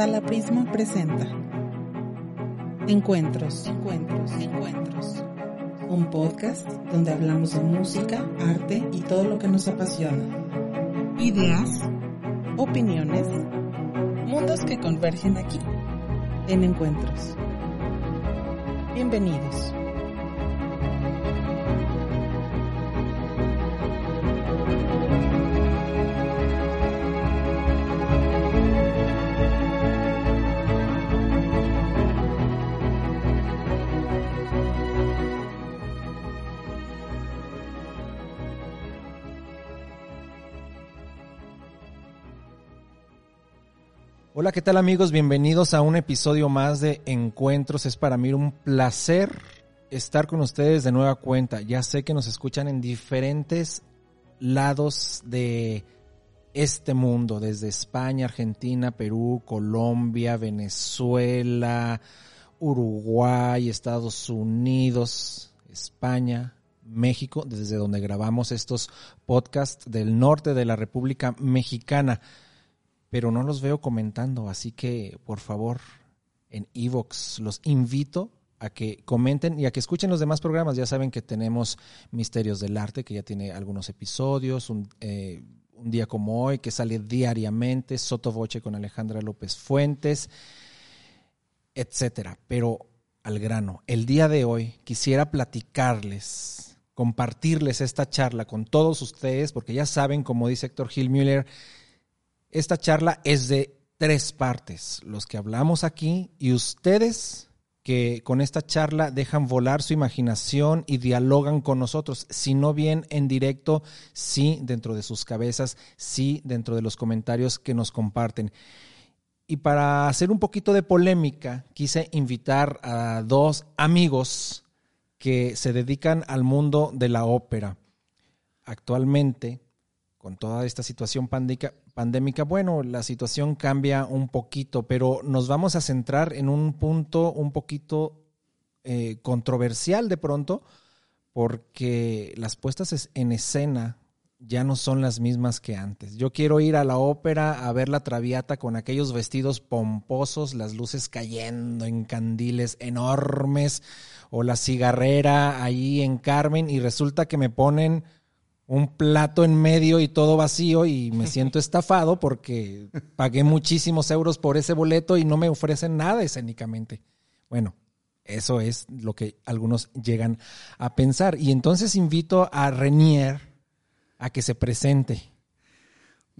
Sala Prisma presenta Encuentros, Encuentros, Encuentros. Un podcast donde hablamos de música, arte y todo lo que nos apasiona. Ideas, opiniones, mundos que convergen aquí, en Encuentros. Bienvenidos. Hola, ¿qué tal amigos? Bienvenidos a un episodio más de Encuentros. Es para mí un placer estar con ustedes de nueva cuenta. Ya sé que nos escuchan en diferentes lados de este mundo, desde España, Argentina, Perú, Colombia, Venezuela, Uruguay, Estados Unidos, España, México, desde donde grabamos estos podcasts del norte de la República Mexicana pero no los veo comentando, así que por favor en Evox los invito a que comenten y a que escuchen los demás programas. Ya saben que tenemos Misterios del Arte, que ya tiene algunos episodios, un, eh, un día como hoy, que sale diariamente, Soto Voce con Alejandra López Fuentes, etcétera. Pero al grano, el día de hoy quisiera platicarles, compartirles esta charla con todos ustedes, porque ya saben, como dice Héctor Gil Müller, esta charla es de tres partes, los que hablamos aquí y ustedes que con esta charla dejan volar su imaginación y dialogan con nosotros, si no bien en directo, sí dentro de sus cabezas, sí dentro de los comentarios que nos comparten. Y para hacer un poquito de polémica, quise invitar a dos amigos que se dedican al mundo de la ópera. Actualmente, con toda esta situación pandémica, bueno, la situación cambia un poquito, pero nos vamos a centrar en un punto un poquito eh, controversial de pronto, porque las puestas en escena ya no son las mismas que antes. Yo quiero ir a la ópera a ver la traviata con aquellos vestidos pomposos, las luces cayendo en candiles enormes, o la cigarrera ahí en Carmen, y resulta que me ponen un plato en medio y todo vacío y me siento estafado porque pagué muchísimos euros por ese boleto y no me ofrecen nada escénicamente. Bueno, eso es lo que algunos llegan a pensar. Y entonces invito a Renier a que se presente.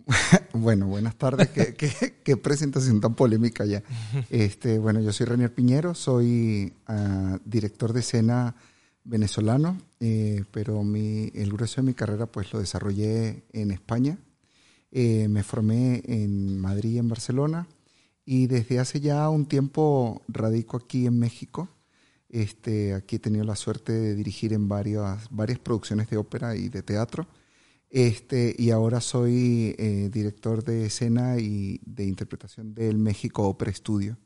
Bueno, buenas tardes. ¿Qué, presentación tan polémica ya. Este, bueno, yo soy Renier Piñero, soy ah, director de escena venezolano, eh, pero el grueso de mi carrera pues lo desarrollé en España. Eh, me formé en Madrid y en Barcelona y desde hace ya un tiempo radico aquí en México. Este, aquí he tenido la suerte de dirigir en varias, varias producciones de ópera y de teatro. Este, y ahora soy eh, director de escena y de interpretación del México Opera Studio.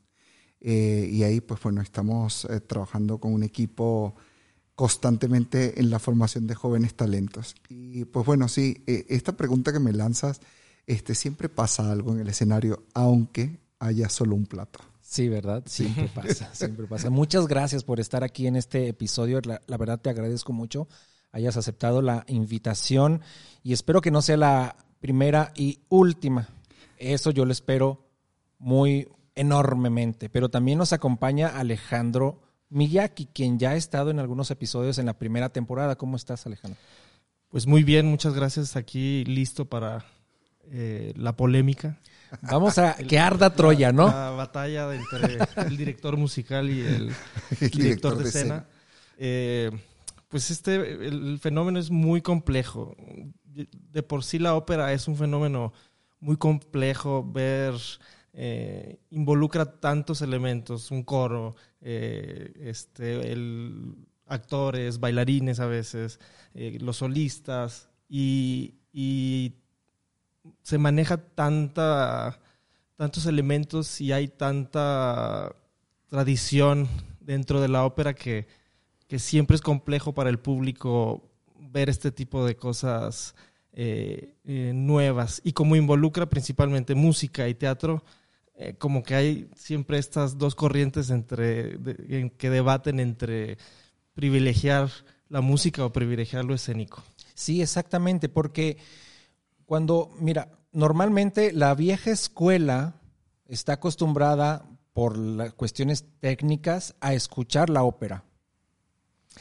y ahí, pues bueno, estamos trabajando con un equipo constantemente en la formación de jóvenes talentos. Y pues bueno, sí, eh, esta pregunta que me lanzas, este, siempre pasa algo en el escenario, aunque haya solo un plato. Sí, ¿verdad? Siempre pasa, siempre pasa. Muchas gracias por estar aquí en este episodio. La, la, verdad te agradezco mucho hayas aceptado la invitación y espero que no sea la primera y última. Eso yo lo espero muy enormemente. Pero también nos acompaña Alejandro Miyaki, quien ya ha estado en algunos episodios en la primera temporada. ¿Cómo estás, Alejandro? Pues muy bien, muchas gracias. Aquí listo para eh, la polémica. Vamos a que arda Troya, ¿no? La batalla entre el director musical y el, director, de, escena. Eh, pues este, el fenómeno es muy complejo. De por sí la ópera es un fenómeno muy complejo. Ver eh, involucra tantos elementos, un coro, eh, este, actores, bailarines a veces, eh, los solistas, y, se maneja tanta, tantos elementos y hay tanta tradición dentro de la ópera que, que siempre es complejo para el público ver este tipo de cosas nuevas. Y como involucra principalmente música y teatro, eh, como que hay siempre estas dos corrientes entre, que debaten entre privilegiar la música o privilegiar lo escénico. Sí, exactamente, porque cuando, mira, normalmente la vieja escuela está acostumbrada por cuestiones técnicas a escuchar la ópera.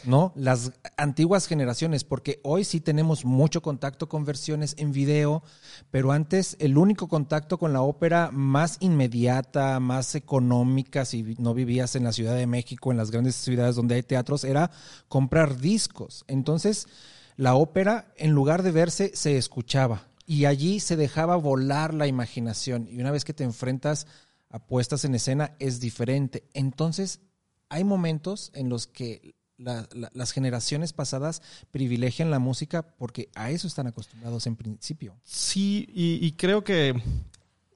¿No? Las antiguas generaciones, porque hoy sí tenemos mucho contacto con versiones en video, pero antes el único contacto con la ópera más inmediata, más económica, si no vivías en la Ciudad de México, en las grandes ciudades donde hay teatros, era comprar discos. Entonces, la ópera, en lugar de verse, se escuchaba y allí se dejaba volar la imaginación. Y una vez que te enfrentas a puestas en escena, es diferente. Entonces, hay momentos en los que las generaciones pasadas privilegian la música porque a eso están acostumbrados en principio. Sí, y, creo que,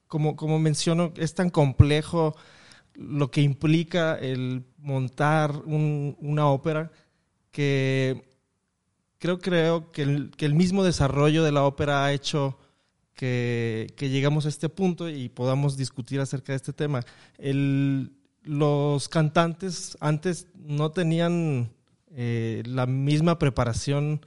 como, como menciono, es tan complejo lo que implica el montar una ópera que creo, creo que, el, que el mismo desarrollo de la ópera ha hecho que, que, llegamos a este punto y podamos discutir acerca de este tema. El, los cantantes antes no tenían eh, la misma preparación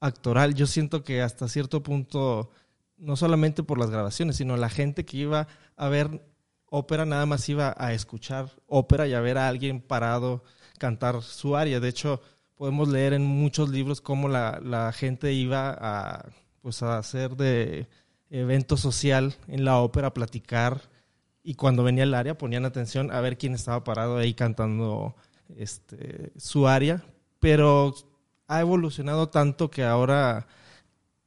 actoral. Yo siento que hasta cierto punto, no solamente por las grabaciones, sino la gente que iba a ver ópera nada más iba a escuchar ópera y a ver a alguien parado cantar su aria. De hecho, podemos leer en muchos libros cómo la, gente iba a, pues, a hacer de evento social en la ópera, a platicar y cuando venía el área ponían atención a ver quién estaba parado ahí cantando este, su área, pero ha evolucionado tanto que ahora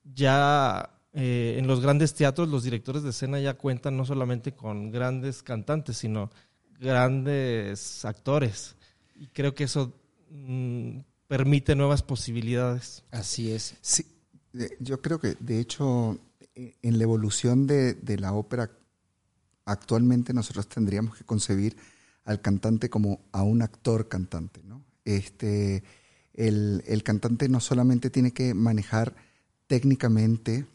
ya eh, en los grandes teatros los directores de escena ya cuentan no solamente con grandes cantantes, sino grandes actores. Y creo que eso mm, permite nuevas posibilidades. Así es. Sí, yo creo que de hecho e, en la evolución de, de la ópera actualmente nosotros tendríamos que concebir al cantante como a un actor cantante. ¿no? Este, el, el, cantante no solamente tiene que manejar técnicamente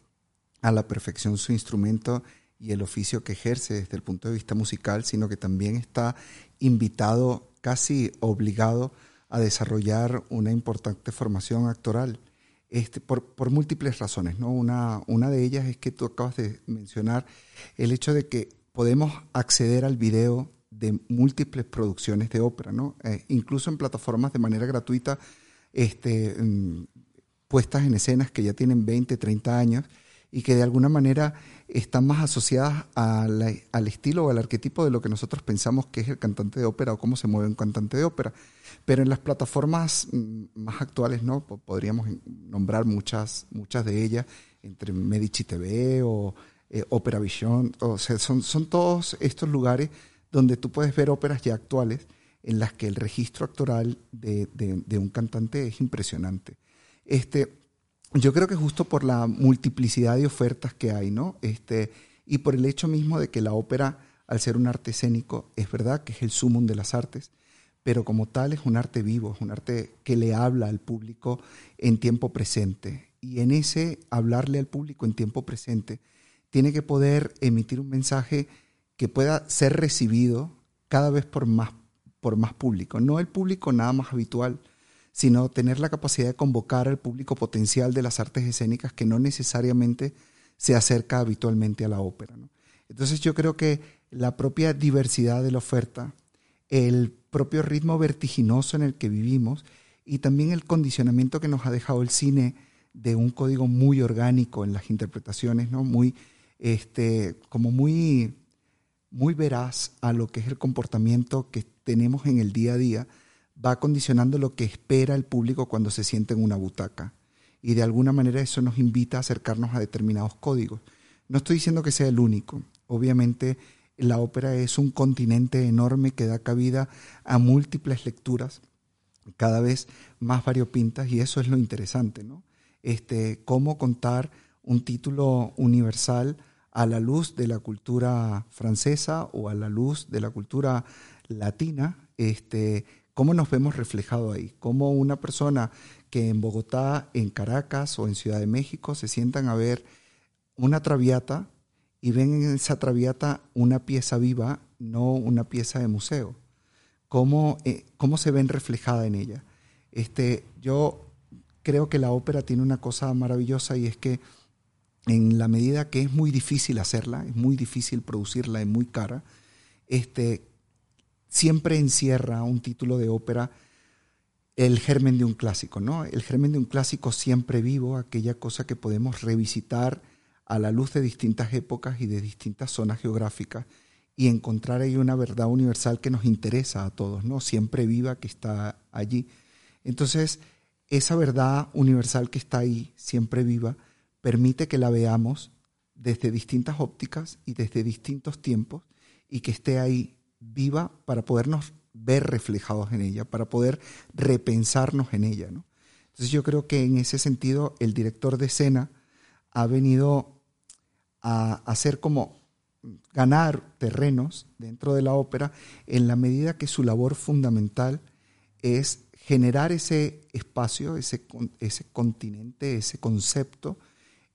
a la perfección su instrumento y el oficio que ejerce desde el punto de vista musical, sino que también está invitado, casi obligado, a desarrollar una importante formación actoral. Este, por, por, múltiples razones. ¿no? Una, una de ellas es que tú acabas de mencionar el hecho de que podemos acceder al video de múltiples producciones de ópera, ¿no? Eh, incluso en plataformas de manera gratuita, este, mm, puestas en escenas que ya tienen 20, 30 años y que de alguna manera están más asociadas al estilo o al arquetipo de lo que nosotros pensamos que es el cantante de ópera o cómo se mueve un cantante de ópera. Pero en las plataformas mm, más actuales, ¿no? Podríamos nombrar muchas, muchas de ellas, entre Medici TV o eh, Opera Vision, o sea, son, son todos estos lugares donde tú puedes ver óperas ya actuales en las que el registro actoral de, de, un cantante es impresionante. Este, yo creo que justo por la multiplicidad de ofertas que hay, ¿no? Este, y por el hecho mismo de que la ópera, al ser un arte escénico, es verdad que es el sumum de las artes, pero como tal es un arte vivo, es un arte que le habla al público en tiempo presente. Y en ese hablarle al público en tiempo presente, tiene que poder emitir un mensaje que pueda ser recibido cada vez por más, por más público. No el público nada más habitual, sino tener la capacidad de convocar al público potencial de las artes escénicas que no necesariamente se acerca habitualmente a la ópera. Entonces yo creo que la propia diversidad de la oferta, el propio ritmo vertiginoso en el que vivimos y también el condicionamiento que nos ha dejado el cine de un código muy orgánico en las interpretaciones, ¿no? muy este, como muy, muy veraz a lo que es el comportamiento que tenemos en el día a día, va condicionando lo que espera el público cuando se siente en una butaca. Y de alguna manera eso nos invita a acercarnos a determinados códigos. No estoy diciendo que sea el único. Obviamente la ópera es un continente enorme que da cabida a múltiples lecturas, cada vez más variopintas, y eso es lo interesante, ¿no? Este, cómo contar un título universal a la luz de la cultura francesa o a la luz de la cultura latina, este, cómo nos vemos reflejado ahí, cómo una persona que en Bogotá, en Caracas o en Ciudad de México se sientan a ver una traviata y ven en esa traviata una pieza viva, no una pieza de museo. ¿Cómo, eh, cómo se ven reflejada en ella? Este, yo creo que la ópera tiene una cosa maravillosa y es que en la medida que es muy difícil hacerla, es muy difícil producirla, es muy cara, este, siempre encierra un título de ópera el germen de un clásico, ¿no? El germen de un clásico siempre vivo, aquella cosa que podemos revisitar a la luz de distintas épocas y de distintas zonas geográficas y encontrar ahí una verdad universal que nos interesa a todos, ¿no? Siempre viva que está allí. Entonces, esa verdad universal que está ahí, siempre viva, permite que la veamos desde distintas ópticas y desde distintos tiempos y que esté ahí viva para podernos ver reflejados en ella, para poder repensarnos en ella. Entonces yo creo que en ese sentido el director de escena ha venido a hacer como ganar terrenos dentro de la ópera en la medida que su labor fundamental es generar ese espacio, ese, ese continente, ese concepto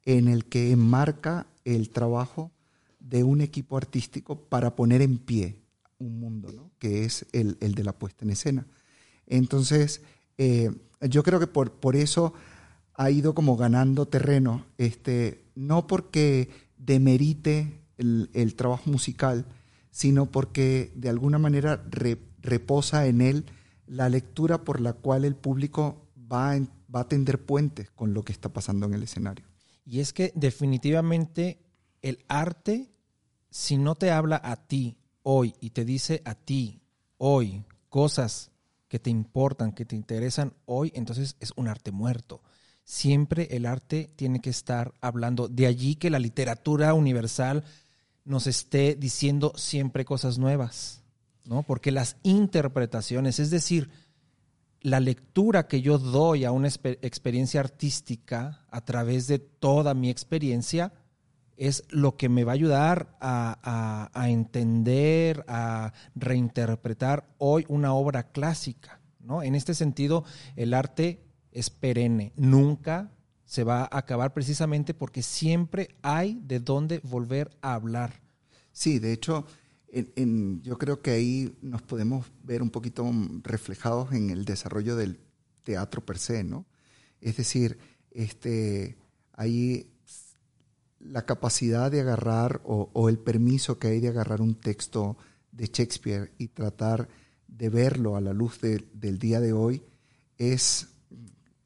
en el que enmarca el trabajo de un equipo artístico para poner en pie un mundo, ¿no? que es el, de la puesta en escena. Entonces, eh, yo creo que por, por eso ha ido como ganando terreno, este, no porque demerite el, trabajo musical, sino porque de alguna manera reposa en él la lectura por la cual el público va, va a tender puentes con lo que está pasando en el escenario. Y es que definitivamente el arte, si no te habla a ti hoy y te dice a ti hoy cosas que te importan, que te interesan hoy, entonces es un arte muerto. Siempre el arte tiene que estar hablando. De allí que la literatura universal nos esté diciendo siempre cosas nuevas, ¿no? Porque las interpretaciones, es decir, la lectura que yo doy a una experiencia artística a través de toda mi experiencia, es lo que me va a ayudar a, entender, a reinterpretar hoy una obra clásica. ¿no? En este sentido, el arte es perenne, nunca se va a acabar precisamente porque siempre hay de dónde volver a hablar. Sí, de hecho, yo creo que ahí nos podemos ver un poquito reflejados en el desarrollo del teatro per se, ¿no? Es decir, este, ahí la capacidad de agarrar o, el permiso que hay de agarrar un texto de Shakespeare y tratar de verlo a la luz del día de hoy es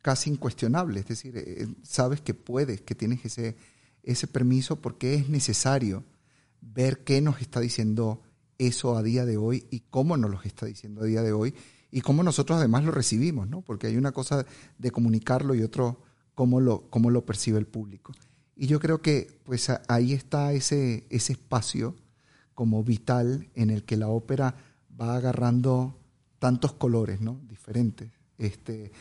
casi incuestionable. Es decir, eh, sabes que puedes, que tienes ese, ese permiso porque es necesario ver qué nos está diciendo eso a día de hoy y cómo nos lo está diciendo a día de hoy y cómo nosotros además lo recibimos, ¿no? Porque hay una cosa de comunicarlo y otro cómo lo, cómo lo percibe el público. Y yo creo que pues ahí está ese, ese espacio como vital en el que la ópera va agarrando tantos colores, ¿no? Diferentes. Este,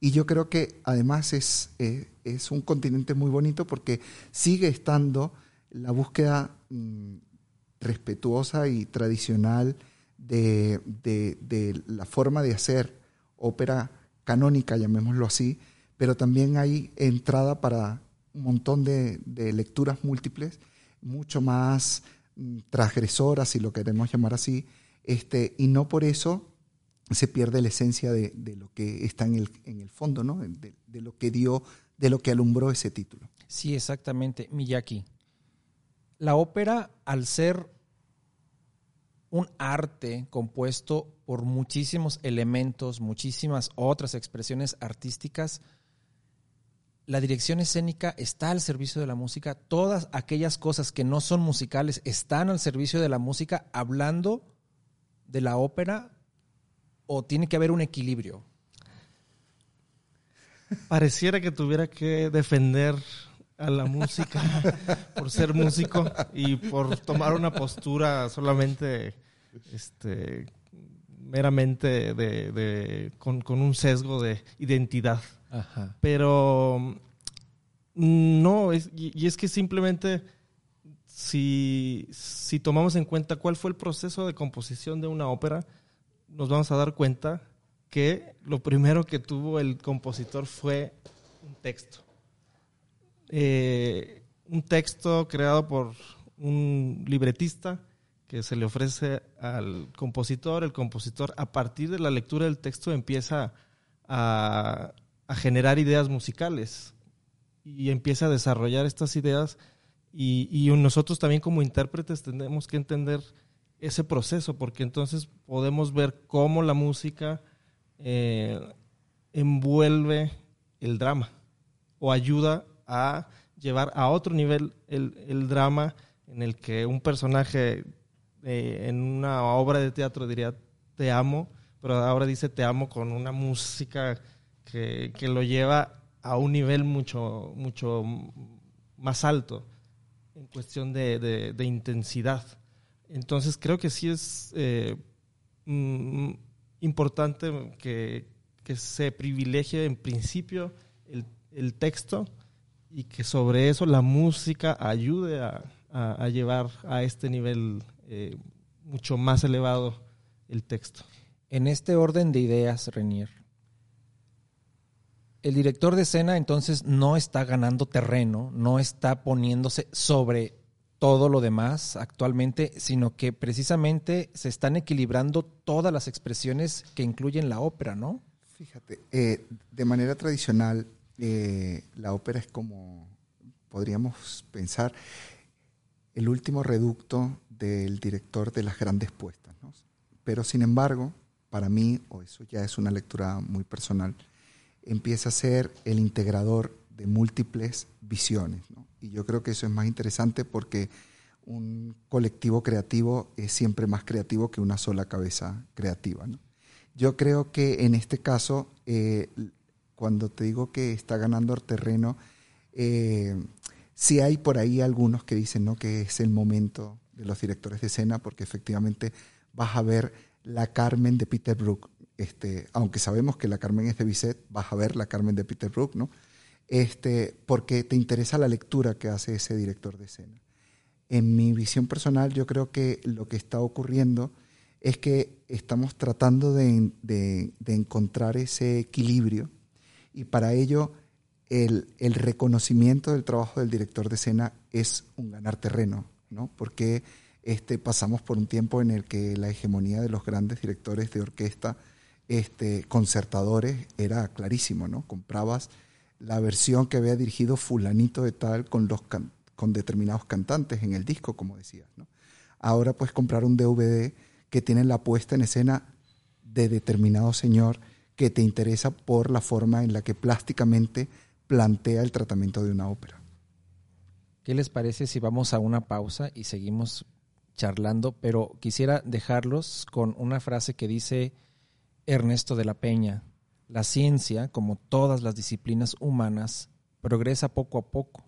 y yo creo que además es, eh, es, un continente muy bonito porque sigue estando la búsqueda mm, respetuosa y tradicional de, de, la forma de hacer ópera canónica, llamémoslo así, pero también hay entrada para un montón de, lecturas múltiples, mucho más mm, transgresoras, si lo queremos llamar así, este, y no por eso se pierde la esencia de, lo que está en el, en el fondo, ¿no? De, de, lo que dio, de lo que alumbró ese título. Sí, exactamente, Miyaki. La ópera, al ser un arte compuesto por muchísimos elementos, muchísimas otras expresiones artísticas, la dirección escénica está al servicio de la música, todas aquellas cosas que no son musicales están al servicio de la música, hablando de la ópera, o tiene que haber un equilibrio. Pareciera que tuviera que defender a la música por ser músico y por tomar una postura solamente este meramente de, con, un sesgo de identidad. Pero mm, no, y, es que simplemente si, si tomamos en cuenta cuál fue el proceso de composición de una ópera, nos vamos a dar cuenta que lo primero que tuvo el compositor fue un texto. Eh, un texto creado por un libretista que se le ofrece al compositor, el compositor a partir de la lectura del texto empieza a, generar ideas musicales y empieza a desarrollar estas ideas. Y, nosotros también como intérpretes tenemos que entender ese proceso porque entonces podemos ver cómo la música eh, envuelve el drama o ayuda a llevar a otro nivel el, drama en el que un personaje eh, en una obra de teatro diría te amo, pero ahora dice te amo con una música que, lo lleva a un nivel mucho, mucho más alto en cuestión de, intensidad. Entonces creo que sí es eh, mm, importante que, que, se privilegie en principio el, el texto y que sobre eso la música ayude a, llevar a este nivel eh, mucho más elevado el texto. En este orden de ideas, Renier, el director de escena entonces no está ganando terreno, no está poniéndose sobre todo lo demás actualmente, sino que precisamente se están equilibrando todas las expresiones que incluyen la ópera, ¿no? Fíjate, eh, de manera tradicional eh, la ópera es como, podríamos pensar, el último reducto del director de las grandes puestas. Pero sin embargo, para mí, o eso ya es una lectura muy personal, empieza a ser el integrador de múltiples visiones. Y yo creo que eso es más interesante porque un colectivo creativo es siempre más creativo que una sola cabeza creativa. Yo creo que en este caso eh, cuando te digo que está ganando terreno, eh, sí hay por ahí algunos que dicen ¿no? que es el momento de los directores de escena, porque efectivamente vas a ver la Carmen de Peter Brook. Este, aunque sabemos que la Carmen es de Bizet, vas a ver la Carmen de Peter Brook, ¿no? Este, porque te interesa la lectura que hace ese director de escena. En mi visión personal, yo creo que lo que está ocurriendo es que estamos tratando de, de encontrar ese equilibrio y para ello el, reconocimiento del trabajo del director de escena es un ganar terreno, ¿no? Porque este, pasamos por un tiempo en el que la hegemonía de los grandes directores de orquesta este, concertadores era clarísimo, ¿no? Comprabas la versión que había dirigido fulanito de tal con, los con determinados cantantes en el disco, como decías, ¿no? Ahora puedes comprar un DVD que tiene la puesta en escena de determinado señor que te interesa por la forma en la que plásticamente plantea el tratamiento de una ópera. ¿Qué les parece si vamos a una pausa y seguimos charlando? Pero quisiera dejarlos con una frase que dice Ernesto de la Peña. La ciencia, como todas las disciplinas humanas, progresa poco a poco.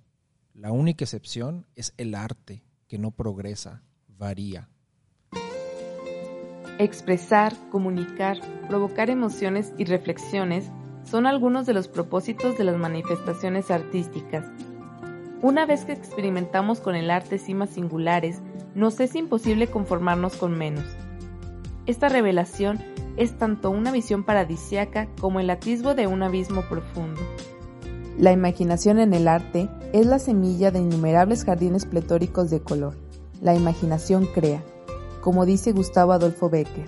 La única excepción es el arte, que no progresa, varía. Expresar, comunicar, provocar emociones y reflexiones son algunos de los propósitos de las manifestaciones artísticas. Una vez que experimentamos con el arte cimas singulares, nos es imposible conformarnos con menos. Esta revelación es tanto una visión paradisiaca como el atisbo de un abismo profundo. La imaginación en el arte es la semilla de innumerables jardines pletóricos de color. La imaginación crea, como dice Gustavo Adolfo Becker,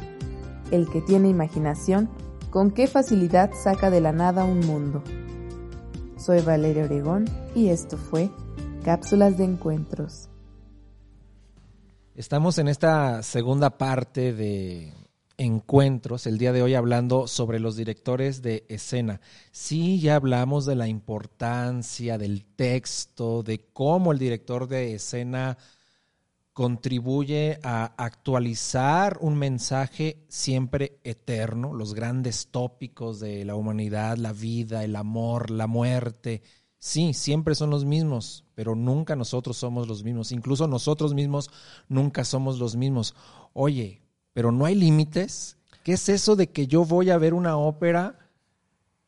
el que tiene imaginación, con qué facilidad saca de la nada un mundo. Soy Valeria Oregón y esto fue Cápsulas de Encuentros. Estamos en esta segunda parte de encuentros el día de hoy hablando sobre los directores de escena. Sí, ya hablamos de la importancia del texto, de cómo el director de escena contribuye a actualizar un mensaje siempre eterno, los grandes tópicos de la humanidad, la vida, el amor, la muerte. Sí, siempre son los mismos, pero nunca nosotros somos los mismos. Incluso nosotros mismos nunca somos los mismos. Oye, pero no hay límites. ¿Qué es eso de que yo voy a ver una ópera,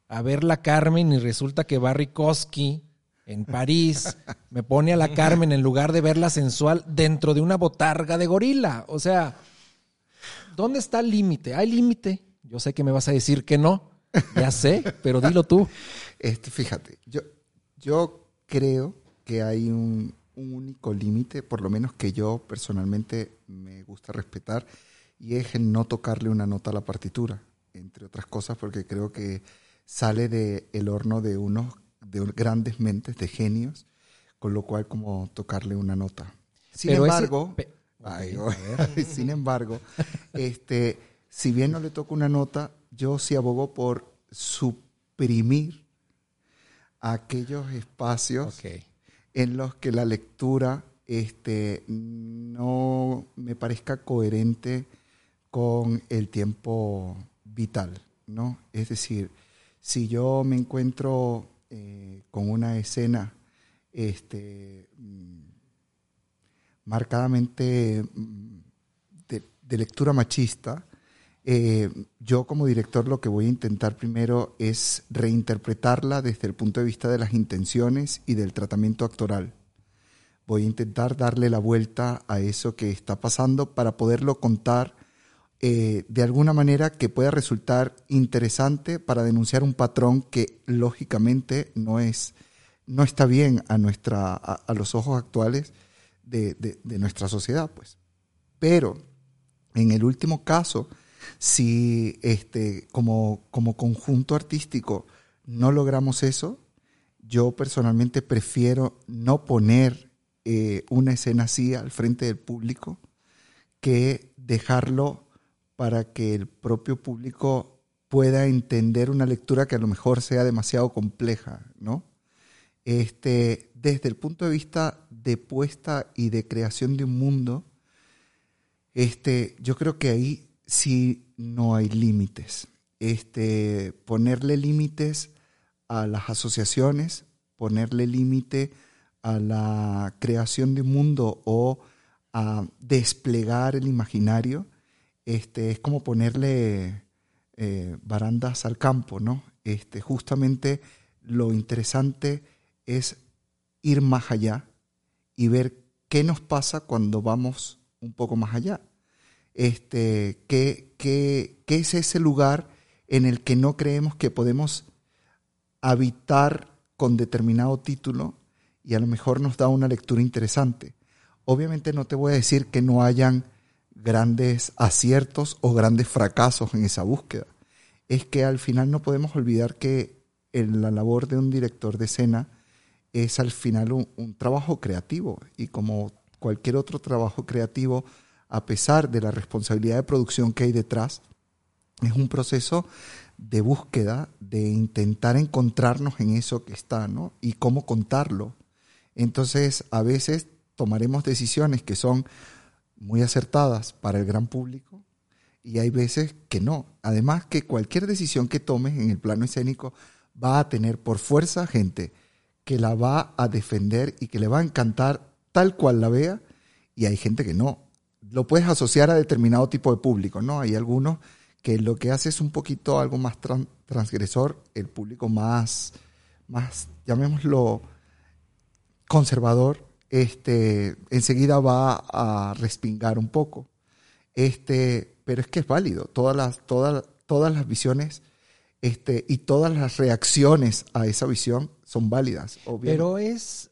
a ver la Carmen y resulta que Barry Kosky en París, me pone a la Carmen en lugar de verla sensual dentro de una botarga de gorila. O sea, ¿dónde está el límite? ¿Hay límite? Yo sé que me vas a decir que no, ya sé, pero dilo tú. Este, fíjate, yo, yo creo que hay un, único límite, por lo menos que yo personalmente me gusta respetar, y es el no tocarle una nota a la partitura, entre otras cosas porque creo que sale del el horno de unos de grandes mentes, de genios, con lo cual como tocarle una nota. Sin embargo, sin embargo, este, si bien no le toco una nota, yo sí abogo por suprimir aquellos espacios en los que la lectura este, no me parezca coherente con el tiempo vital, ¿no? Es decir, si yo me encuentro eh, con una escena este, mm, marcadamente mm, de, lectura machista, eh, yo como director lo que voy a intentar primero es reinterpretarla desde el punto de vista de las intenciones y del tratamiento actoral. Voy a intentar darle la vuelta a eso que está pasando para poderlo contar eh, de alguna manera que pueda resultar interesante para denunciar un patrón que lógicamente no es no está bien a nuestra a, los ojos actuales de, nuestra sociedad pues. Pero en el último caso si este como como conjunto artístico no logramos eso yo personalmente prefiero no poner eh, una escena así al frente del público que dejarlo para que el propio público pueda entender una lectura que a lo mejor sea demasiado compleja, ¿no? Este, desde el punto de vista de puesta y de creación de un mundo, este, yo creo que ahí sí no hay límites. Este, ponerle límites a las asociaciones, ponerle límite a la creación de un mundo o a desplegar el imaginario, este, es como ponerle eh, barandas al campo, ¿no? Este, justamente lo interesante es ir más allá y ver qué nos pasa cuando vamos un poco más allá. Este, qué, qué, qué es ese lugar en el que no creemos que podemos habitar con determinado título y a lo mejor nos da una lectura interesante. Obviamente no te voy a decir que no hayan grandes aciertos o grandes fracasos en esa búsqueda. Es que al final no podemos olvidar que la labor de un director de escena es al final un, trabajo creativo y como cualquier otro trabajo creativo, a pesar de la responsabilidad de producción que hay detrás, es un proceso de búsqueda, de intentar encontrarnos en eso que está, ¿no? Y cómo contarlo. Entonces, a veces tomaremos decisiones que son muy acertadas para el gran público y hay veces que no. Además que cualquier decisión que tomes en el plano escénico va a tener por fuerza gente que la va a defender y que le va a encantar tal cual la vea y hay gente que no. Lo puedes asociar a determinado tipo de público, ¿no? Hay algunos que lo que hace es un poquito algo más transgresor, el público más, más, llamémoslo, conservador, este, enseguida va a respingar un poco. Este, pero es que es válido. Todas las, todas, todas las visiones este, y todas las reacciones a esa visión son válidas. Pero es,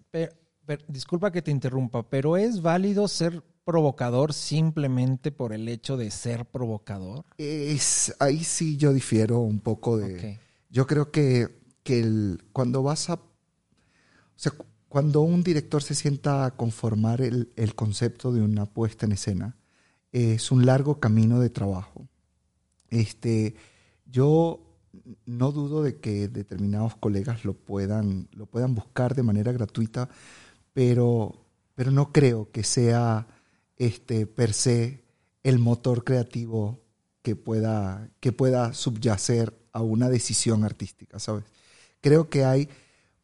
disculpa que te interrumpa, pero es válido ser provocador simplemente por el hecho de ser provocador. Es, ahí sí yo difiero un poco de... Yo creo que, que el, cuando vas a... O sea, cuando un director se sienta a conformar el, concepto de una puesta en escena, es un largo camino de trabajo. Este, yo no dudo de que determinados colegas lo puedan, lo puedan buscar de manera gratuita, pero, pero no creo que sea este, per se el motor creativo que pueda, que pueda subyacer a una decisión artística, ¿sabes? Creo que hay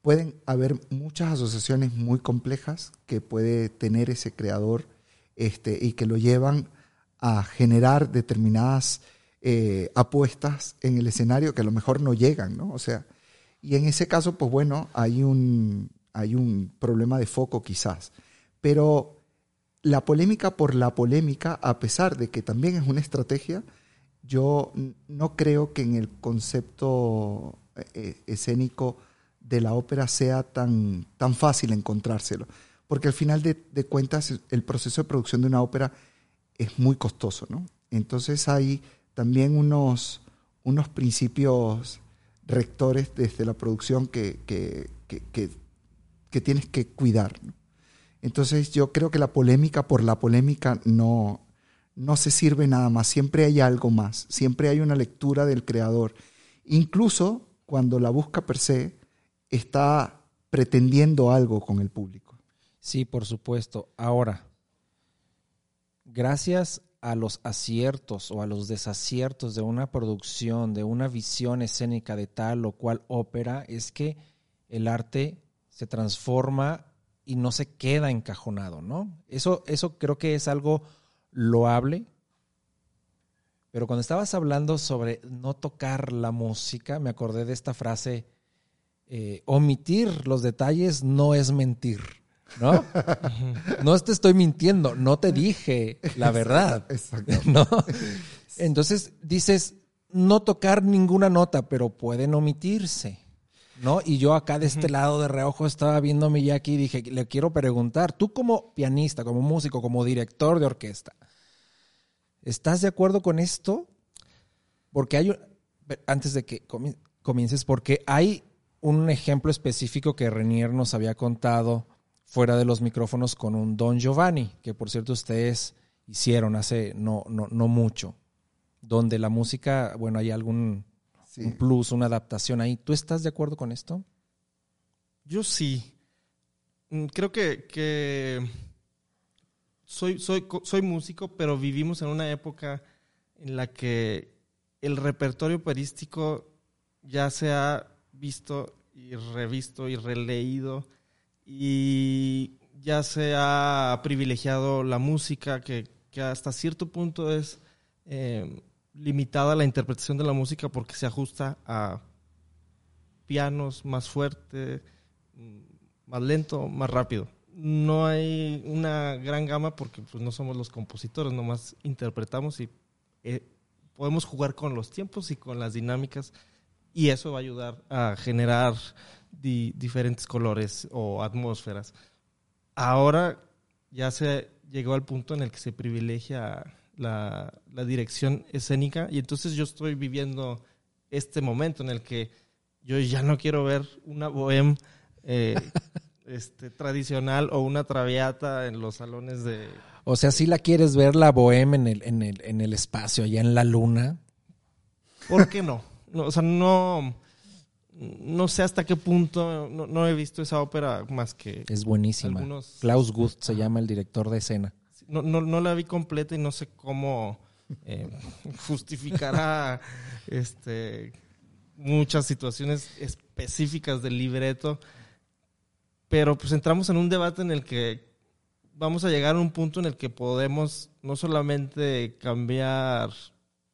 pueden haber muchas asociaciones muy complejas que puede tener ese creador este, y que lo llevan a generar determinadas eh, apuestas en el escenario que a lo mejor no llegan, ¿no? O sea, y en ese caso, pues bueno, hay un, hay un problema de foco quizás. Pero la polémica por la polémica, a pesar de que también es una estrategia, yo no creo que en el concepto eh, escénico de la ópera sea tan, tan fácil encontrárselo. porque al final de, cuentas el proceso de producción de una ópera es muy costoso, ¿no? Entonces hay también unos, unos principios rectores desde la producción que, que, que, que tienes que cuidar. Entonces yo creo que la polémica por la polémica no, no se sirve nada más, siempre hay algo más, siempre hay una lectura del creador. Incluso cuando la busca per se, está pretendiendo algo con el público. Sí, por supuesto. Ahora, gracias a los aciertos o a los desaciertos de una producción, de una visión escénica de tal o cual ópera, es que el arte se transforma y no se queda encajonado, ¿no? Eso, eso creo que es algo loable. Pero cuando estabas hablando sobre no tocar la música, me acordé de esta frase, eh, omitir los detalles no es mentir, ¿no? no te estoy mintiendo, no te dije la verdad. Exacto. ¿no? Entonces dices, no tocar ninguna nota, pero pueden omitirse. ¿no? Y yo acá de este lado de reojo estaba viendo a aquí y dije, le quiero preguntar, tú como pianista, como músico, como director de orquesta, ¿estás de acuerdo con esto? Porque hay, antes de que comiences, porque hay un ejemplo específico que Renier nos había contado fuera de los micrófonos con un Don Giovanni, que por cierto ustedes hicieron hace no, no, no mucho, donde la música, bueno, hay algún un plus, una adaptación ahí. ¿Tú estás de acuerdo con esto? Yo sí. Mm, creo que, soy, soy, soy músico, pero vivimos en una época en la que el repertorio operístico ya se ha visto y revisto y releído y ya se ha privilegiado la música que, hasta cierto punto es eh, limitada la interpretación de la música porque se ajusta a pianos más fuerte, mm, más lento, más rápido. No hay una gran gama porque pues, no somos los compositores, nomás interpretamos y eh, podemos jugar con los tiempos y con las dinámicas y eso va a ayudar a generar diferentes colores o atmósferas. Ahora ya se llegó al punto en el que se privilegia la, dirección escénica y entonces yo estoy viviendo este momento en el que yo ya no quiero ver una bohème eh, este, tradicional o una traviata en los salones de... O sea, si la quieres ver la bohème en el, en el, en el espacio, allá en la luna. ¿Por qué no? No o sea, no, no sé hasta qué punto, no, he visto esa ópera más que... Es buenísima. Klaus Gust se llama el director de escena no, no, no la vi completa y no sé cómo eh, justificará este, muchas situaciones específicas del libreto. Pero pues entramos en un debate en el que vamos a llegar a un punto en el que podemos no solamente cambiar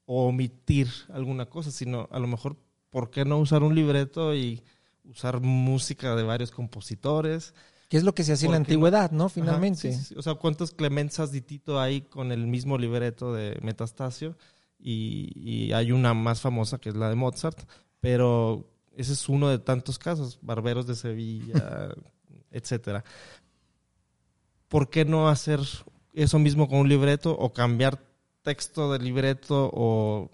o omitir alguna cosa, sino a lo mejor, ¿por qué no usar un libreto y usar música de varios compositores? Que es lo que se hacía en la antigüedad, ¿no? Finalmente. O sea, ¿cuántos Clemenzas de Tito hay con el mismo libreto de Metastasio? Y, hay una más famosa que es la de Mozart, pero ese es uno de tantos casos, Barberos de Sevilla, etcétera. ¿Por qué no hacer eso mismo con un libreto o cambiar texto del libreto o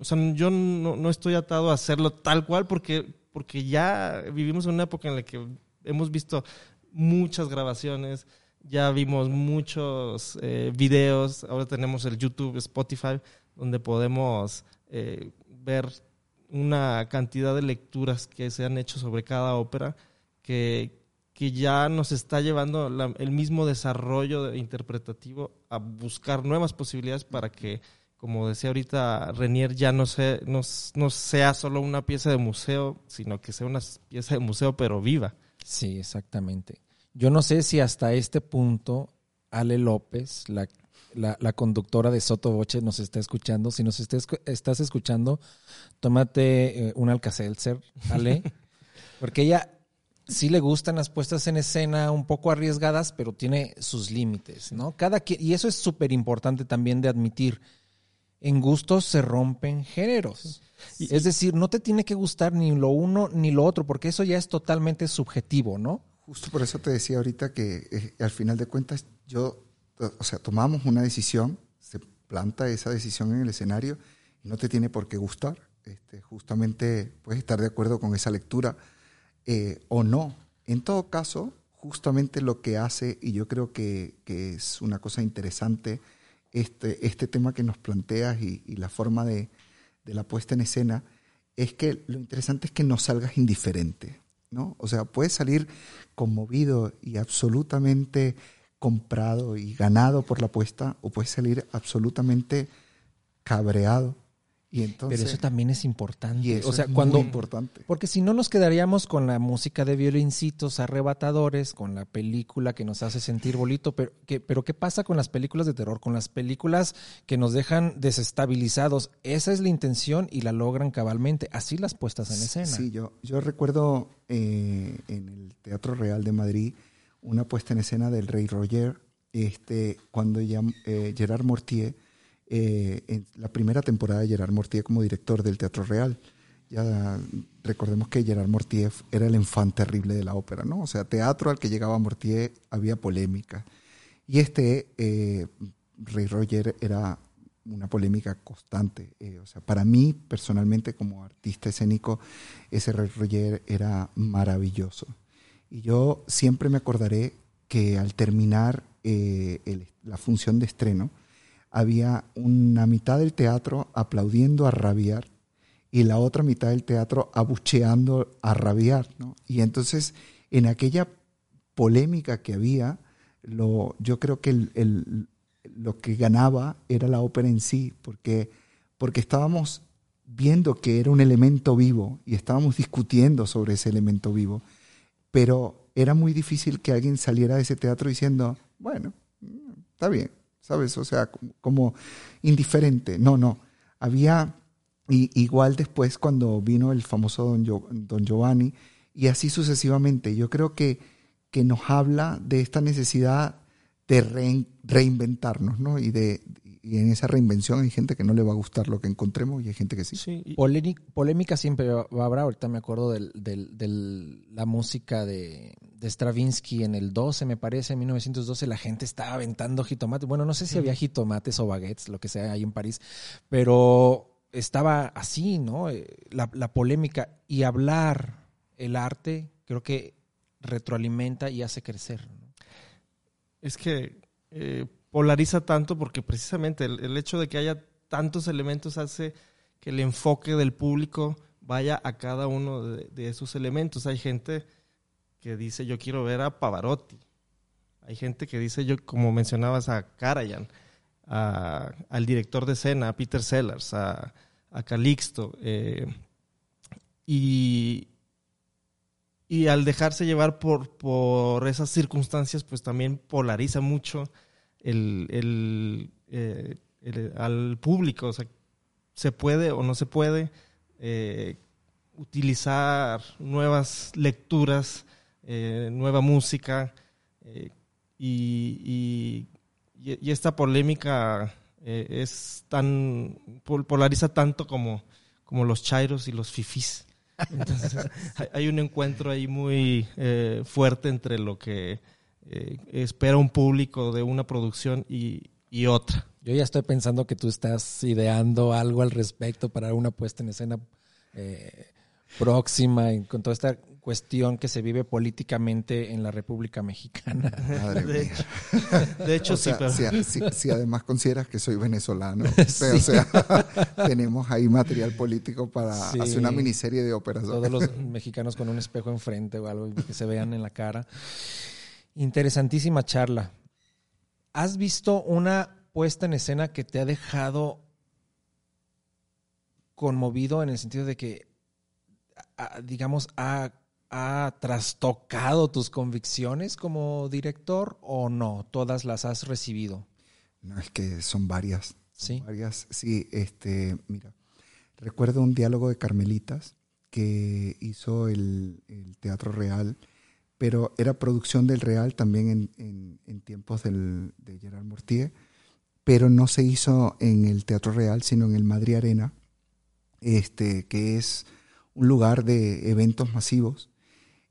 o sea, yo no, no, estoy atado a hacerlo tal cual porque, porque ya vivimos en una época en la que hemos visto muchas grabaciones, ya vimos muchos eh, videos, ahora tenemos el YouTube, Spotify, donde podemos eh, ver una cantidad de lecturas que se han hecho sobre cada ópera que, que ya nos está llevando el mismo desarrollo interpretativo a buscar nuevas posibilidades para que, como decía ahorita Renier, ya no, sea, no, no sea solo una pieza de museo, sino que sea una pieza de museo pero viva. Sí, exactamente. Yo no sé si hasta este punto Ale López, la, la, conductora de Soto Boche, nos está escuchando. Si nos estás escuchando, tómate eh, un Alcacelser, Ale, porque ella sí le gustan las puestas en escena un poco arriesgadas, pero tiene sus límites, ¿no? Cada y eso es súper importante también de admitir. En gustos se rompen géneros es decir, no te tiene que gustar ni lo uno ni lo otro, porque eso ya es totalmente subjetivo, ¿no? justo por eso te decía ahorita que eh, al final de cuentas yo, o sea, tomamos una decisión, se planta esa decisión en el escenario y no te tiene por qué gustar. Este, justamente puedes estar de acuerdo con esa lectura eh, o no. En todo caso, justamente lo que hace, y yo creo que, que es una cosa interesante, este, este tema que nos planteas y, y la forma de, de, la puesta en escena, es que lo interesante es que no salgas indiferente, ¿no? O sea, puedes salir conmovido y absolutamente comprado y ganado por la puesta, o puedes salir absolutamente cabreado pero eso también es importante. o sea, cuando, importante. Porque si no nos quedaríamos con la música de violincitos arrebatadores, con la película que nos hace sentir bolito, pero ¿qué, pero ¿qué pasa con las películas de terror? Con las películas que nos dejan desestabilizados. Esa es la intención y la logran cabalmente. Así las puestas en escena. Sí, yo, yo recuerdo eh, en el Teatro Real de Madrid una puesta en escena del Rey Roger, este, cuando ya, eh, Gerard Mortier eh, en la primera temporada de Gerard Mortier como director del Teatro Real. Ya recordemos que Gerard Mortier era el enfant terrible de la ópera, ¿no? O sea, teatro al que llegaba Mortier había polémica. Y este eh, Rey Roger era una polémica constante. Eh, o sea, para mí, personalmente, como artista escénico, ese Rey Roger era maravilloso. Y yo siempre me acordaré que al terminar la función de estreno, había una mitad del teatro aplaudiendo a rabiar y la otra mitad del teatro abucheando a rabiar. ¿no? Y entonces, en aquella polémica que había, lo, yo creo que el, lo que ganaba era la ópera en sí, porque, porque estábamos viendo que era un elemento vivo y estábamos discutiendo sobre ese elemento vivo, pero era muy difícil que alguien saliera de ese teatro diciendo, bueno, está bien, ¿sabes? O sea, como indiferente. No, no. Había, y, igual después cuando vino el famoso Don, Don Giovanni, y así sucesivamente. Yo creo que, que nos habla de esta necesidad de reinventarnos, ¿no? Y de, y en esa reinvención hay gente que no le va a gustar lo que encontremos y hay gente que sí. sí polémica siempre va a haber. Ahorita me acuerdo de la música de, Stravinsky en el 12, me parece, en 1912. La gente estaba aventando jitomates. Bueno, no sé si había jitomates o baguettes, lo que sea, ahí en París, pero estaba así, ¿no? Eh, la, la polémica y hablar el arte, creo que retroalimenta y hace crecer. Es que eh, polariza tanto porque precisamente el, hecho de que haya tantos elementos hace que el enfoque del público vaya a cada uno de, esos elementos. Hay gente que dice yo quiero ver a Pavarotti. Hay gente que dice yo, como mencionabas a Karajan, al director de escena, a Peter Sellers, a, Calixto. Eh, y, y al dejarse llevar por, por esas circunstancias, pues también polariza mucho el, eh, el, al público. O sea, se puede o no se puede eh, utilizar nuevas lecturas, eh, nueva música y, y, esta polémica es tan polariza tanto como, como los chairos y los fifís. Entonces, hay un encuentro ahí muy fuerte entre lo que eh, espera un público de una producción y, otra. Yo ya estoy pensando que tú estás ideando algo al respecto para una puesta en escena eh, próxima con toda esta cuestión que se vive políticamente en la República Mexicana. de, Hecho, sí, pero... si, además consideras que soy venezolano, o sea, tenemos ahí material político para hacer una miniserie de óperas. Todos los mexicanos con un espejo enfrente o algo que se vean en la cara. Interesantísima charla. ¿Has visto una puesta en escena que te ha dejado conmovido en el sentido de que, digamos, ha, trastocado tus convicciones como director o no? ¿Todas las has recibido? No, es que son varias. Sí. varias. Sí, este, mira, recuerdo un diálogo de Carmelitas que hizo el, el Teatro Real pero era producción del Real también en, tiempos del, de Gerard Mortier, pero no se hizo en el Teatro Real, sino en el Madrid Arena, este, que es un lugar de eventos masivos.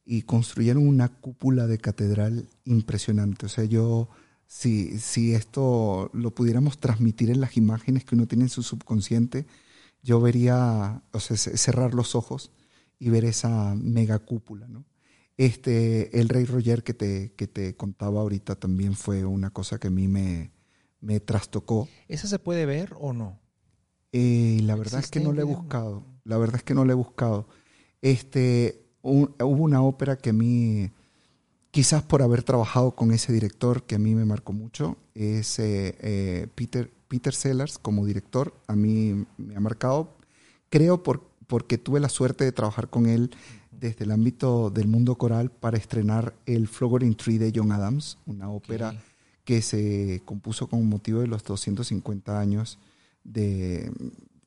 y construyeron una cúpula de catedral impresionante. O sea, yo, si, si esto lo pudiéramos transmitir en las imágenes que uno tiene en su subconsciente, yo vería, o sea, cerrar los ojos y ver esa mega cúpula, ¿no? Este, el Rey Roger que te, que te contaba ahorita también fue una cosa que a mí me, me trastocó. ¿Esa se puede ver o no? Eh, la verdad es que no la he buscado. La verdad es que no la he buscado. Este, hubo una ópera que a mí, quizás por haber trabajado con ese director que a mí me marcó mucho, es eh, eh, Peter, Peter Sellers como director. A mí me ha marcado, creo por, porque tuve la suerte de trabajar con él desde el ámbito del mundo coral para estrenar el Flowering Tree de John Adams, una ópera que se compuso con motivo de los 250 años de,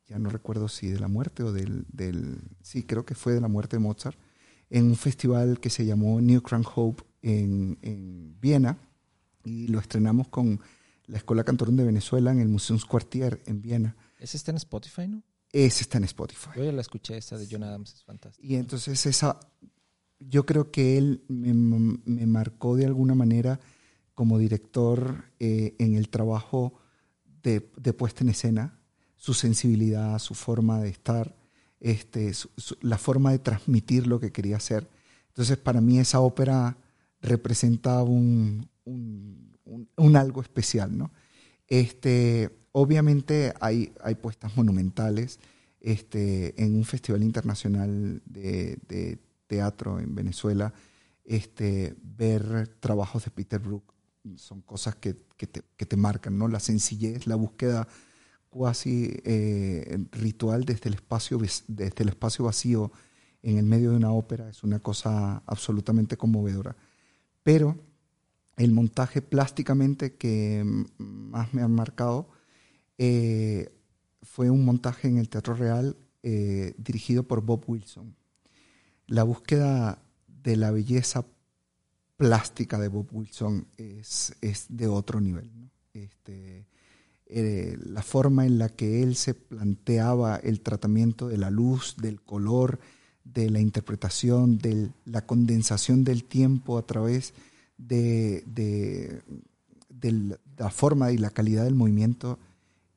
ya no recuerdo si de la muerte o del, del, sí, creo que fue de la muerte de Mozart, en un festival que se llamó New Crown Hope en, en Viena y lo estrenamos con la Escuela Cantorón de Venezuela en el Museumsquartier en Viena. ¿Ese está en Spotify, no? Ese está en Spotify. Yo ya la escuché, esa de John Adams, es fantástica. Y entonces esa, yo creo que él me, me marcó de alguna manera como director eh, en el trabajo de, de, puesta en escena, su sensibilidad, su forma de estar, este, la forma de transmitir lo que quería hacer. Entonces, para mí esa ópera representa un, un, un, algo especial, ¿no? Este, obviamente hay, hay puestas monumentales. Este, en un festival internacional de, de teatro en Venezuela, este, ver trabajos de Peter Brook son cosas que, que, te, que, te, marcan, ¿no? La sencillez, la búsqueda cuasi eh, ritual desde el, espacio, desde el espacio vacío en el medio de una ópera es una cosa absolutamente conmovedora. Pero el montaje plásticamente que más me ha marcado eh, fue un montaje en el Teatro Real eh, dirigido por Bob Wilson. La búsqueda de la belleza plástica de Bob Wilson es, de otro nivel. Este, eh, la forma en la que él se planteaba el tratamiento de la luz, del color, de la interpretación, de la condensación del tiempo a través de, de la forma y la calidad del movimiento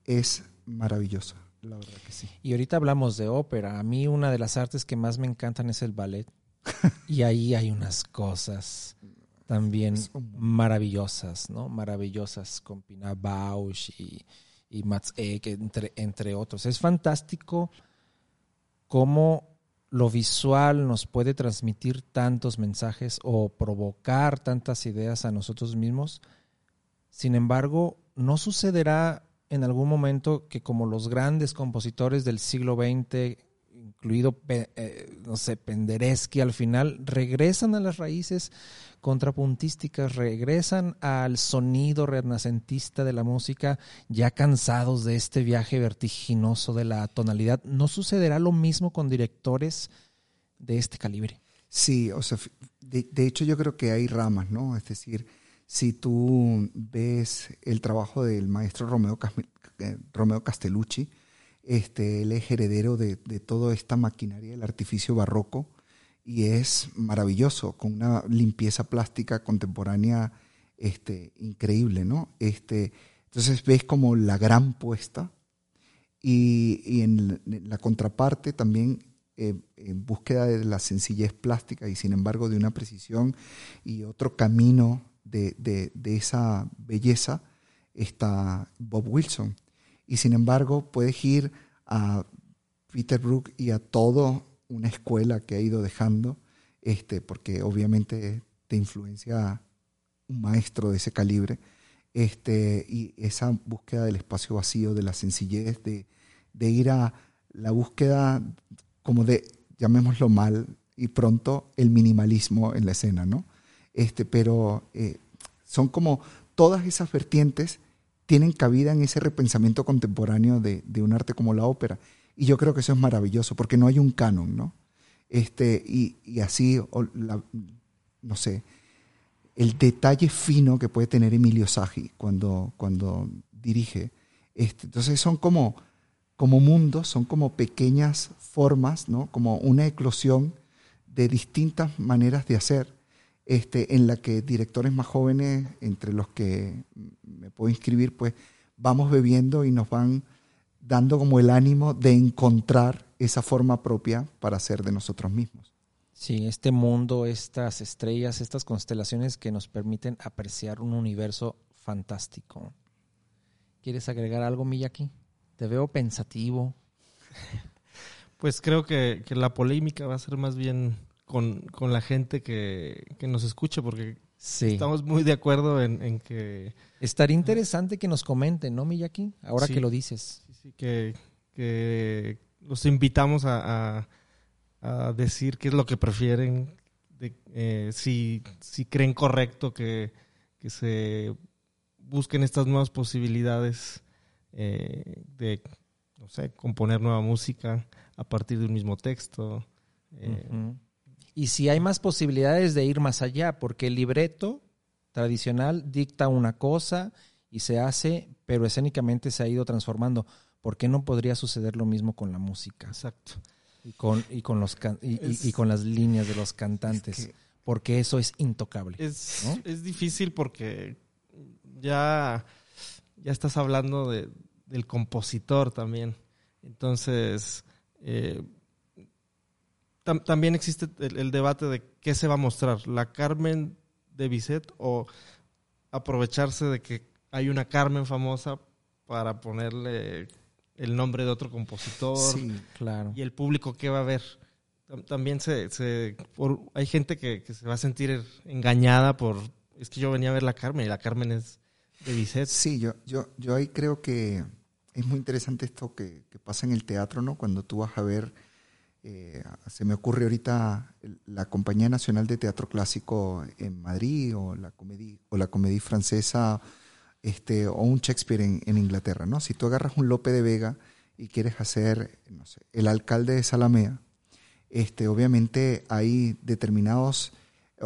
es maravillosa. La verdad que sí. Y ahorita hablamos de ópera. A mí una de las artes que más me encantan es el ballet. y ahí hay unas cosas también maravillosas, ¿no? Maravillosas con Pina Bausch y, y Mats Ek, entre, entre otros. Es fantástico cómo lo visual nos puede transmitir tantos mensajes o provocar tantas ideas a nosotros mismos. Sin embargo, no sucederá en algún momento que como los grandes compositores del siglo XX incluido, eh, no sé, Penderecki, al final regresan a las raíces contrapuntísticas, regresan al sonido renacentista de la música, ya cansados de este viaje vertiginoso de la tonalidad. ¿No sucederá lo mismo con directores de este calibre? Sí, o sea, de, de hecho yo creo que hay ramas, ¿no? Es decir, si tú ves el trabajo del maestro Romeo, eh, Romeo Castellucci, este, él es heredero de, de toda esta maquinaria del artificio barroco y es maravilloso, con una limpieza plástica contemporánea este, increíble, ¿no? Este, entonces ves como la gran puesta y, y en, la contraparte también eh, en búsqueda de la sencillez plástica y sin embargo de una precisión y otro camino de, de, esa belleza está Bob Wilson y sin embargo puedes ir a Peter Brook y a toda una escuela que ha ido dejando, este, porque obviamente te influencia un maestro de ese calibre, este, y esa búsqueda del espacio vacío, de la sencillez, de, de ir a la búsqueda como de, llamémoslo mal, y pronto el minimalismo en la escena, ¿no? Este, pero eh, son como todas esas vertientes tienen cabida en ese repensamiento contemporáneo de, de, un arte como la ópera. Y yo creo que eso es maravilloso, porque no hay un canon, ¿no? Este, y, y así, la, no sé, el detalle fino que puede tener Emilio Sagi cuando, cuando dirige. Este, entonces son como, como mundos, son como pequeñas formas, ¿no? Como una eclosión de distintas maneras de hacer, este, en la que directores más jóvenes, entre los que me puedo inscribir, pues vamos bebiendo y nos van dando como el ánimo de encontrar esa forma propia para ser de nosotros mismos. Sí, este mundo, estas estrellas, estas constelaciones que nos permiten apreciar un universo fantástico. ¿Quieres agregar algo, Miyaki? Te veo pensativo. Pues creo que, la polémica va a ser más bien con, la gente que, nos escuche, porque estamos muy de acuerdo en, que... Estaría interesante que nos comenten, ¿no, Miyaki? Ahora que lo dices. Sí, sí, que, los invitamos a, decir qué es lo que prefieren, eh, si, si creen correcto que, se busquen estas nuevas posibilidades eh, de, no sé, componer nueva música a partir de un mismo texto. Eh. Y si hay más posibilidades de ir más allá, porque el libreto tradicional dicta una cosa y se hace, pero escénicamente se ha ido transformando. ¿Por qué no podría suceder lo mismo con la música? Exacto. Y con, y con, los y, con las líneas de los cantantes. porque eso es intocable. Es, es difícil porque ya, ya estás hablando de, del compositor también. Entonces, eh, también existe el, debate de qué se va a mostrar, la Carmen de Bizet o aprovecharse de que hay una Carmen famosa para ponerle el nombre de otro compositor. Sí, claro. Y el público qué va a ver. También se, se hay gente que, que, se va a sentir engañada por es que yo venía a ver la Carmen y la Carmen es de Sí, yo, yo, yo ahí creo que es muy interesante esto que, pasa en el teatro, ¿no? Cuando tú vas a ver, eh, se me ocurre ahorita la Compañía Nacional de Teatro Clásico en Madrid o la comedia o la comedia francesa este, o un Shakespeare en, en, Inglaterra, ¿no? Si tú agarras un Lope de Vega y quieres hacer, no sé, el alcalde de Salamea, este, obviamente hay determinados,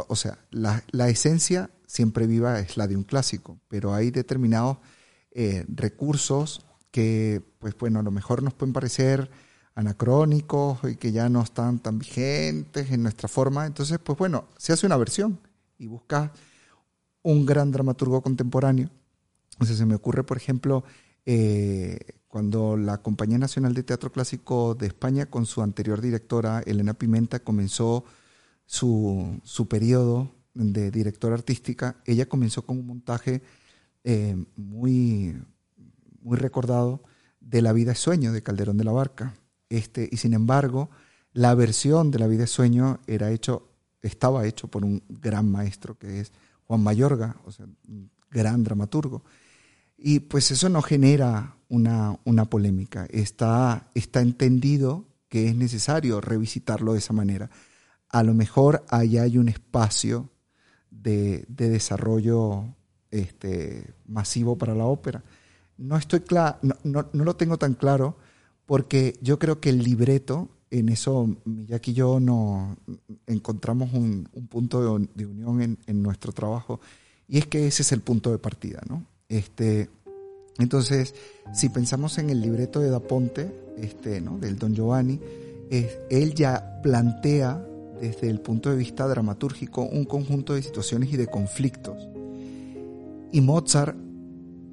o sea, la, la esencia siempre viva es la de un clásico, pero hay determinados eh, recursos que, pues bueno, a lo mejor nos pueden parecer anacrónicos y que ya no están tan vigentes en nuestra forma. Entonces, pues bueno, se hace una versión y busca un gran dramaturgo contemporáneo. Entonces se me ocurre, por ejemplo, eh, cuando la Compañía Nacional de Teatro Clásico de España, con su anterior directora, Elena Pimenta, comenzó su, su periodo de directora artística, ella comenzó con un montaje eh, muy, muy recordado de La vida es sueño de Calderón de la Barca. Este, y sin embargo, la versión de La vida es sueño era hecho, estaba hecho por un gran maestro que es Juan Mayorga, o sea, un gran dramaturgo. Y pues eso no genera una, una polémica. Está, está entendido que es necesario revisitarlo de esa manera. A lo mejor ahí hay un espacio de, desarrollo este, masivo para la ópera. No estoy claro, no, lo tengo tan claro porque yo creo que el libreto, en eso Miyaki y yo no encontramos un, punto de, unión en, nuestro trabajo y es que ese es el punto de partida, ¿no? Este, entonces, si pensamos en el libreto de Da Ponte, este, ¿no? del Don Giovanni, él ya plantea desde el punto de vista dramatúrgico un conjunto de situaciones y de conflictos. Y Mozart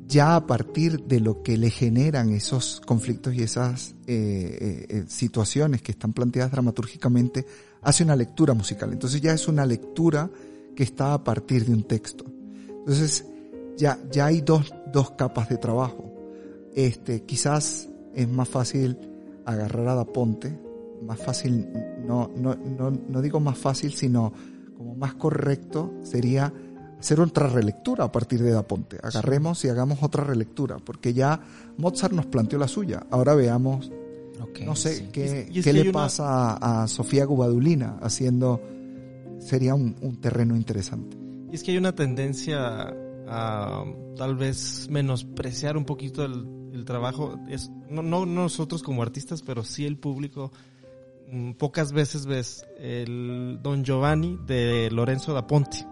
ya a partir de lo que le generan esos conflictos y esas eh, eh, eh, situaciones que están planteadas dramatúrgicamente, hace una lectura musical. Entonces ya es una lectura que está a partir de un texto. Entonces ya, ya hay dos, dos capas de trabajo. Este, quizás es más fácil agarrar a Da Ponte, más fácil, no, no, no, no digo más fácil, sino como más correcto sería hacer otra relectura a partir de Da Ponte. Agarremos y hagamos otra relectura, porque ya Mozart nos planteó la suya. Ahora veamos, no sé, qué, qué le pasa a, Sofía Gubadulina haciendo, sería un, un, terreno interesante. Y es que hay una tendencia a tal vez menospreciar un poquito el, el trabajo, es, no, no nosotros como artistas, pero sí el público Mm, pocas veces ves el Don Giovanni de Lorenzo da Ponte.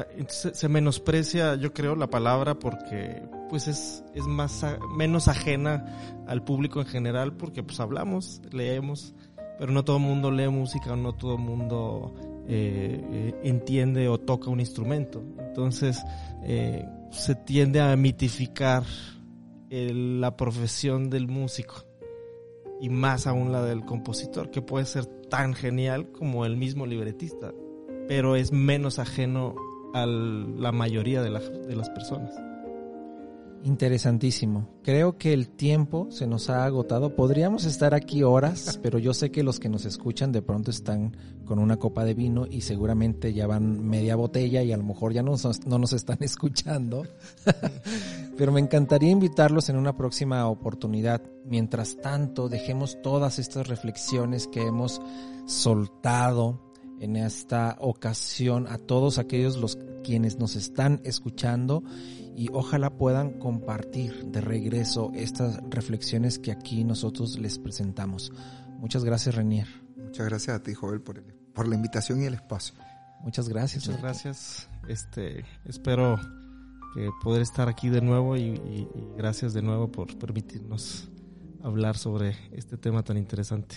Ah, se menosprecia, yo creo, la palabra porque pues es, es más menos ajena al público en general porque pues hablamos, leemos, pero no todo el mundo lee música, no todo el mundo eh, eh, entiende o toca un instrumento. Entonces eh, se tiende a mitificar la profesión del músico y más aún la del compositor, que puede ser tan genial como el mismo libretista, pero es menos ajeno a la mayoría de, de las personas. Interesantísimo. Creo que el tiempo se nos ha agotado. Podríamos estar aquí horas, pero yo sé que los que nos escuchan de pronto están con una copa de vino y seguramente ya van media botella y a lo mejor ya no, no nos están escuchando. pero me encantaría invitarlos en una próxima oportunidad. Mientras tanto, dejemos todas estas reflexiones que hemos soltado en esta ocasión a todos aquellos los quienes nos están escuchando y ojalá puedan compartir de regreso estas reflexiones que aquí nosotros les presentamos. Muchas gracias, Renier. Muchas gracias a ti, Joel, por, por la invitación y el espacio. Muchas gracias. Muchas gracias. Este, espero que poder estar aquí de nuevo y, y gracias de nuevo por permitirnos hablar sobre este tema tan interesante.